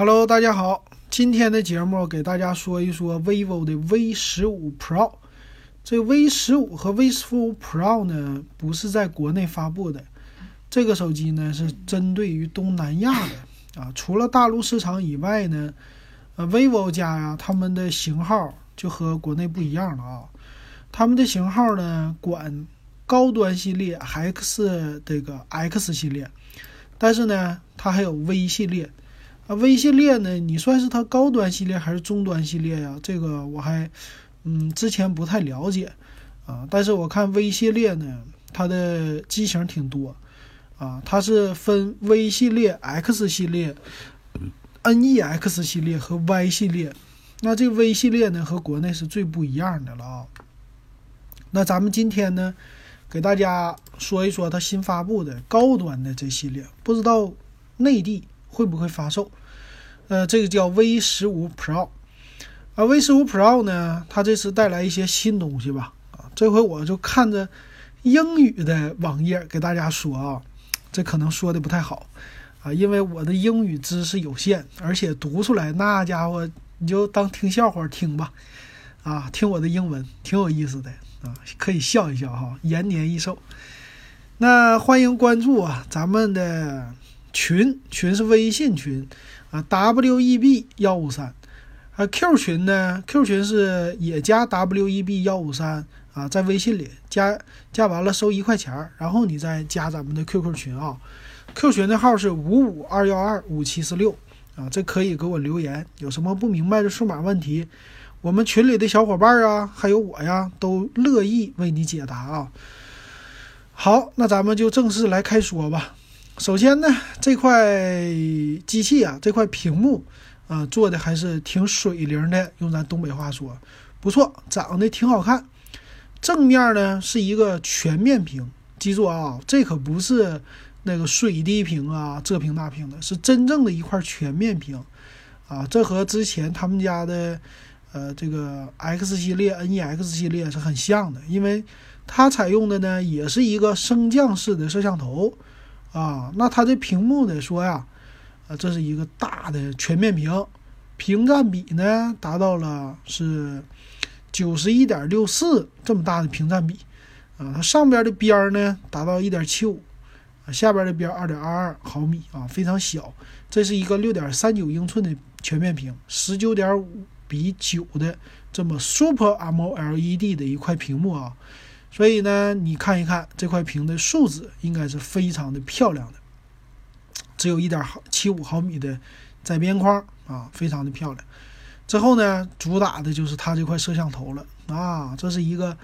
Hello，大家好，今天的节目给大家说一说 vivo 的 V 十五 Pro。这 V 十五和 V 十五 Pro 呢，不是在国内发布的，这个手机呢是针对于东南亚的啊。除了大陆市场以外呢，呃，vivo 家呀，他们的型号就和国内不一样了啊。他们的型号呢，管高端系列 X 这个 X 系列，但是呢，它还有 V 系列。啊，V 系列呢？你算是它高端系列还是中端系列呀？这个我还，嗯，之前不太了解，啊，但是我看 V 系列呢，它的机型挺多，啊，它是分 V 系列、X 系列、NEX 系列和 Y 系列。那这个 V 系列呢，和国内是最不一样的了啊。那咱们今天呢，给大家说一说它新发布的高端的这系列，不知道内地会不会发售。呃，这个叫 V 十五 Pro，啊，V 十五 Pro 呢，它这次带来一些新东西吧，啊，这回我就看着英语的网页给大家说啊，这可能说的不太好，啊，因为我的英语知识有限，而且读出来那家伙你就当听笑话听吧，啊，听我的英文挺有意思的啊，可以笑一笑哈，延年益寿。那欢迎关注啊，咱们的群群是微信群。啊，W E B 幺五三，啊 Q 群呢？Q 群是也加 W E B 幺五三啊，在微信里加加完了收一块钱儿，然后你再加咱们的 QQ 群啊。Q 群的号是五五二幺二五七四六啊，这可以给我留言，有什么不明白的数码问题，我们群里的小伙伴啊，还有我呀，都乐意为你解答啊。好，那咱们就正式来开说吧。首先呢，这块机器啊，这块屏幕啊，做的还是挺水灵的。用咱东北话说，不错，长得挺好看。正面呢是一个全面屏，记住啊，这可不是那个水滴屏啊，这屏那屏的，是真正的一块全面屏啊。这和之前他们家的呃这个 X 系列、NEX 系列是很像的，因为它采用的呢也是一个升降式的摄像头。啊，那它这屏幕得？说呀，啊，这是一个大的全面屏，屏占比呢达到了是九十一点六四这么大的屏占比，啊，它上边的边呢达到一点七五，下边的边二点二二毫米啊，非常小。这是一个六点三九英寸的全面屏，十九点五比九的这么 Super AMOLED 的一块屏幕啊。所以呢，你看一看这块屏的数字，应该是非常的漂亮的，只有一点毫七五毫米的窄边框啊，非常的漂亮。之后呢，主打的就是它这块摄像头了啊，这是一个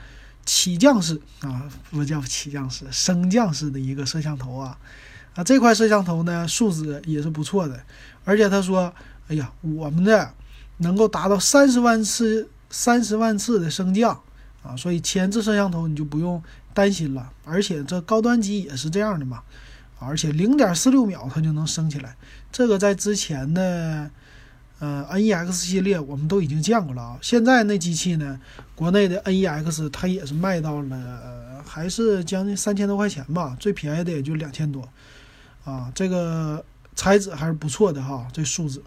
起降式啊，不叫起降式，升降式的一个摄像头啊。啊，这块摄像头呢，素质也是不错的，而且他说，哎呀，我们的能够达到三十万次、三十万次的升降。啊，所以前置摄像头你就不用担心了，而且这高端机也是这样的嘛，而且零点四六秒它就能升起来，这个在之前的呃 NEX 系列我们都已经见过了啊。现在那机器呢，国内的 NEX 它也是卖到了还是将近三千多块钱吧，最便宜的也就两千多啊。这个材质还是不错的哈，这数字。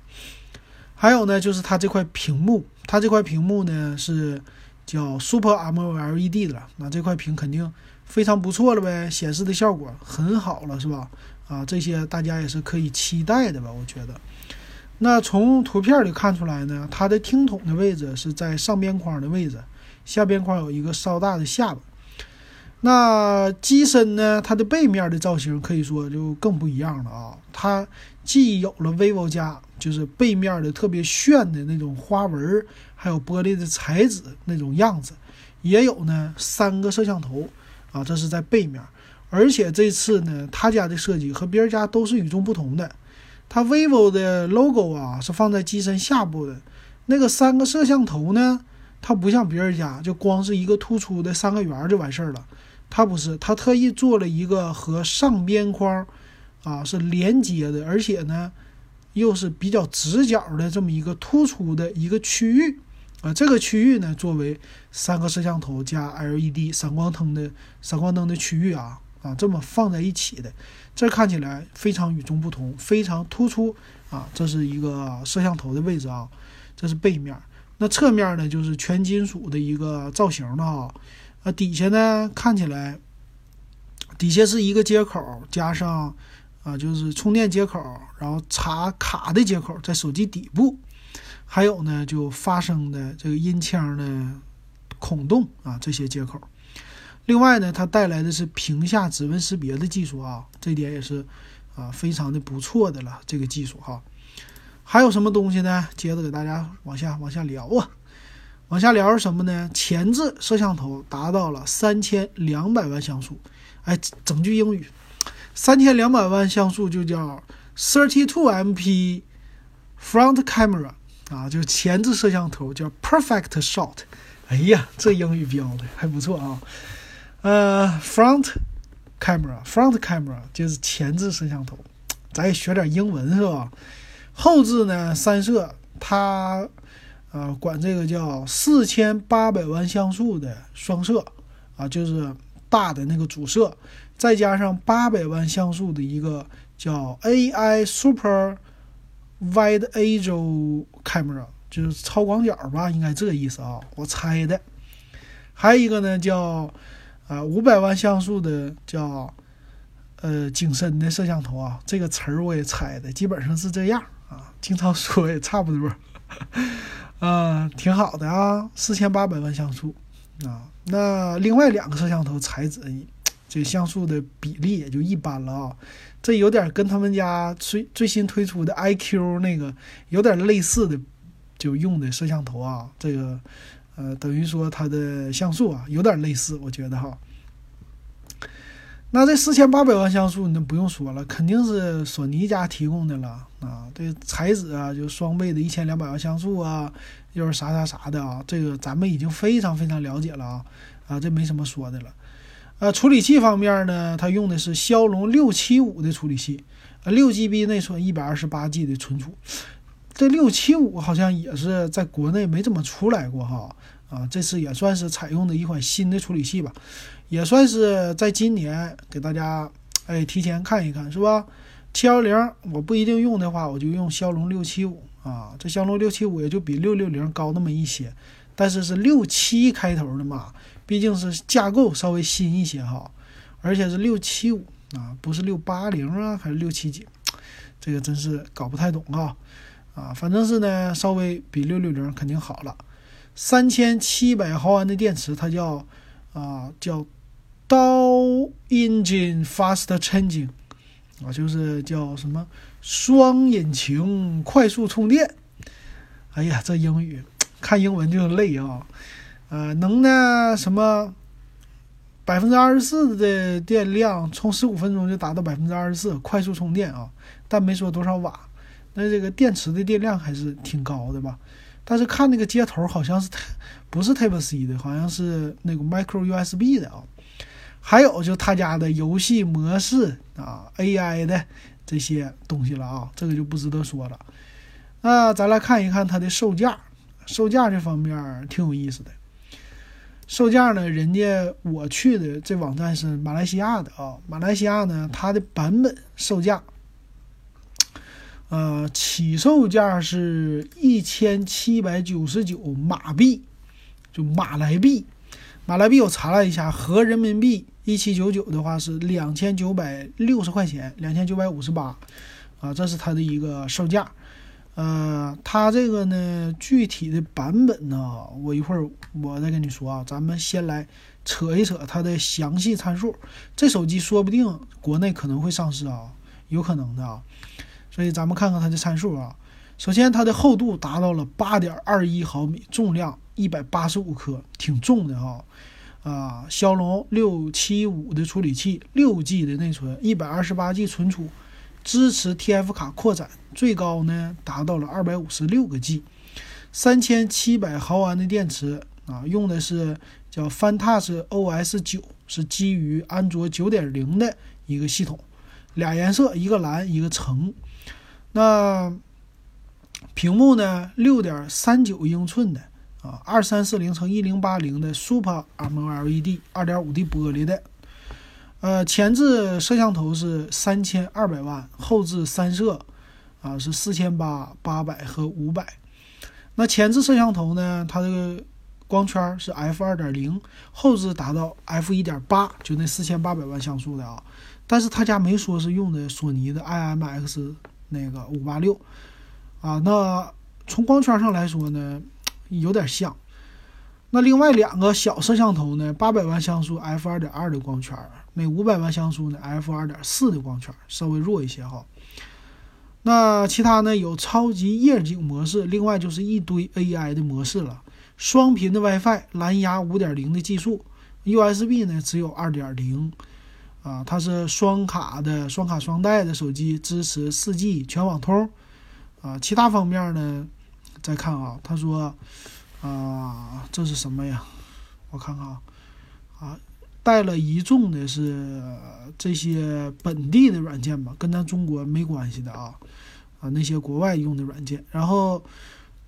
还有呢，就是它这块屏幕，它这块屏幕呢是。叫 Super M O L E D 的了，那这块屏肯定非常不错了呗，显示的效果很好了，是吧？啊，这些大家也是可以期待的吧？我觉得。那从图片里看出来呢，它的听筒的位置是在上边框的位置，下边框有一个稍大的下巴。那机身呢，它的背面的造型可以说就更不一样了啊，它既有了 vivo 家。就是背面的特别炫的那种花纹，还有玻璃的材质那种样子，也有呢三个摄像头啊，这是在背面。而且这次呢，他家的设计和别人家都是与众不同的。它 vivo 的 logo 啊是放在机身下部的，那个三个摄像头呢，它不像别人家就光是一个突出的三个圆就完事儿了，它不是，它特意做了一个和上边框啊是连接的，而且呢。又是比较直角的这么一个突出的一个区域啊，这个区域呢，作为三个摄像头加 LED 闪光灯的闪光灯的区域啊啊，这么放在一起的，这看起来非常与众不同，非常突出，啊，这是一个摄像头的位置啊，这是背面。那侧面呢，就是全金属的一个造型的啊，啊，底下呢看起来，底下是一个接口，加上啊，就是充电接口，然后插卡的接口在手机底部，还有呢就发声的这个音腔的孔洞啊，这些接口。另外呢，它带来的是屏下指纹识别的技术啊，这点也是啊非常的不错的了，这个技术哈。还有什么东西呢？接着给大家往下往下聊啊，往下聊是什么呢？前置摄像头达到了三千两百万像素，哎，整句英语，三千两百万像素就叫 thirty two MP front camera 啊，就是前置摄像头叫 perfect shot。哎呀，这英语标的还不错啊。呃，front camera，front camera 就是前置摄像头，咱也学点英文是吧？后置呢，三摄，它，啊，管这个叫四千八百万像素的双摄，啊，就是大的那个主摄，再加上八百万像素的一个叫 AI Super Wide Angle Camera，就是超广角吧，应该这个意思啊，我猜的。还有一个呢，叫啊五百万像素的叫呃景深的摄像头啊，这个词儿我也猜的，基本上是这样。啊，经常说也差不多，啊，挺好的啊，四千八百万像素啊。那另外两个摄像头材质，这像素的比例也就一般了啊。这有点跟他们家最最新推出的 iQ 那个有点类似的，就用的摄像头啊。这个呃，等于说它的像素啊有点类似，我觉得哈。那这四千八百万像素，那不用说了，肯定是索尼家提供的了啊。这材质啊，就双倍的一千两百万像素啊，又是啥啥啥的啊，这个咱们已经非常非常了解了啊啊，这没什么说的了。呃，处理器方面呢，它用的是骁龙六七五的处理器，呃，六 GB 内存，一百二十八 G 的存储。这六七五好像也是在国内没怎么出来过哈啊，这次也算是采用的一款新的处理器吧。也算是在今年给大家哎提前看一看是吧？七幺零我不一定用的话，我就用骁龙六七五啊。这骁龙六七五也就比六六零高那么一些，但是是六七开头的嘛，毕竟是架构稍微新一些哈，而且是六七五啊，不是六八零啊，还是六七几？这个真是搞不太懂啊啊，反正是呢，稍微比六六零肯定好了。三千七百毫安的电池，它叫啊叫。刀 engine fast charging 啊，就是叫什么双引擎快速充电。哎呀，这英语看英文就累啊。呃，能呢什么百分之二十四的电量，充十五分钟就达到百分之二十四快速充电啊，但没说多少瓦。那这个电池的电量还是挺高的吧？但是看那个接头好像是不是 Type C 的，好像是那个 Micro USB 的啊。还有就他家的游戏模式啊，AI 的这些东西了啊，这个就不值得说了。那咱来看一看它的售价，售价这方面挺有意思的。售价呢，人家我去的这网站是马来西亚的啊，马来西亚呢，它的版本售价，呃，起售价是一千七百九十九马币，就马来币。马来币我查了一下，合人民币一七九九的话是两千九百六十块钱，两千九百五十八，啊，这是它的一个售价。呃，它这个呢，具体的版本呢，我一会儿我再跟你说啊。咱们先来扯一扯它的详细参数。这手机说不定国内可能会上市啊，有可能的啊。所以咱们看看它的参数啊。首先，它的厚度达到了八点二一毫米，重量。一百八十五克，挺重的哈，啊，骁龙六七五的处理器，六 G 的内存，一百二十八 G 存储，支持 TF 卡扩展，最高呢达到了二百五十六个 G，三千七百毫安的电池啊，用的是叫 FunTouch OS 九，是基于安卓九点零的一个系统，俩颜色，一个蓝，一个橙，那屏幕呢，六点三九英寸的。啊，二三四零乘一零八零的 Super AMOLED，二点五 D 玻璃的，呃，前置摄像头是三千二百万，后置三摄，啊，是四千八、八百和五百。那前置摄像头呢，它这个光圈是 f 二点零，后置达到 f 一点八，就那四千八百万像素的啊。但是他家没说是用的索尼的 IMX 那个五八六啊。那从光圈上来说呢，有点像。那另外两个小摄像头呢，八百万像素 f 二点二的光圈，那五百万像素呢 f 二点四的光圈，稍微弱一些哈。那其他呢？有超级夜景模式，另外就是一堆 AI 的模式了。双频的 WiFi，蓝牙五点零的技术，USB 呢只有二点零，啊，它是双卡的，双卡双待的手机，支持四 G 全网通，啊，其他方面呢？再看啊，他说，啊，这是什么呀？我看看啊，啊，带了一众的是这些本地的软件吧，跟咱中国没关系的啊。啊，那些国外用的软件，然后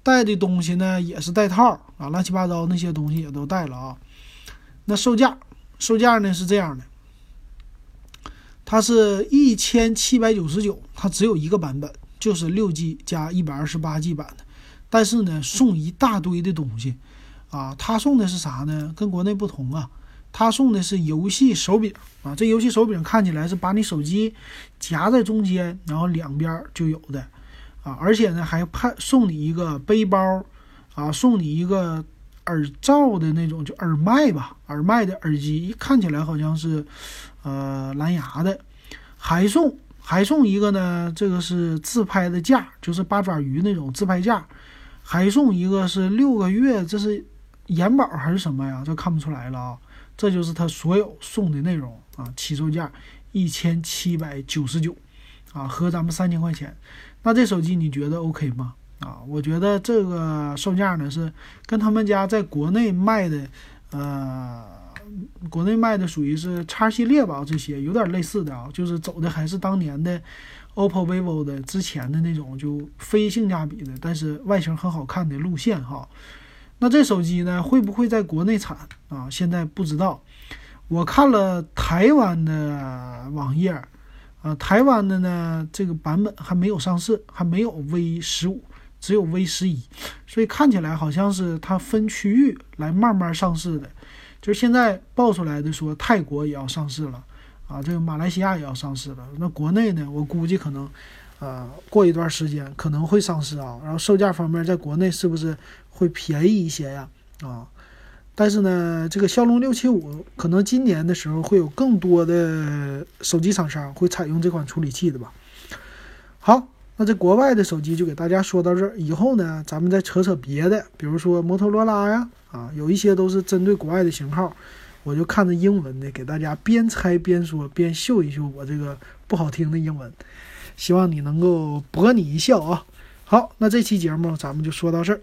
带的东西呢也是带套啊，乱七八糟那些东西也都带了啊。那售价，售价呢是这样的，它是一千七百九十九，它只有一个版本，就是六 G 加一百二十八 G 版的，但是呢送一大堆的东西啊，他送的是啥呢？跟国内不同啊。他送的是游戏手柄啊，这游戏手柄看起来是把你手机夹在中间，然后两边就有的啊，而且呢还派送你一个背包啊，送你一个耳罩的那种就耳麦吧，耳麦的耳机，看起来好像是呃蓝牙的，还送还送一个呢，这个是自拍的架，就是八爪鱼那种自拍架，还送一个是六个月，这是延保还是什么呀？这看不出来了啊。这就是他所有送的内容啊，起售价一千七百九十九，啊，合咱们三千块钱。那这手机你觉得 OK 吗？啊，我觉得这个售价呢是跟他们家在国内卖的，呃，国内卖的属于是叉系列吧，这些有点类似的啊，就是走的还是当年的 OPPO、vivo 的之前的那种就非性价比的，但是外形很好看的路线哈。那这手机呢，会不会在国内产啊？现在不知道。我看了台湾的网页，啊，台湾的呢这个版本还没有上市，还没有 V 十五，只有 V 十一，所以看起来好像是它分区域来慢慢上市的。就现在爆出来的说泰国也要上市了，啊，这个马来西亚也要上市了。那国内呢，我估计可能。呃，过一段时间可能会上市啊，然后售价方面，在国内是不是会便宜一些呀？啊，但是呢，这个骁龙六七五可能今年的时候会有更多的手机厂商会采用这款处理器的吧。好，那这国外的手机就给大家说到这儿，以后呢，咱们再扯扯别的，比如说摩托罗拉呀，啊，有一些都是针对国外的型号，我就看着英文的给大家边猜边说，边秀一秀我这个不好听的英文。希望你能够博你一笑啊！好，那这期节目咱们就说到这儿。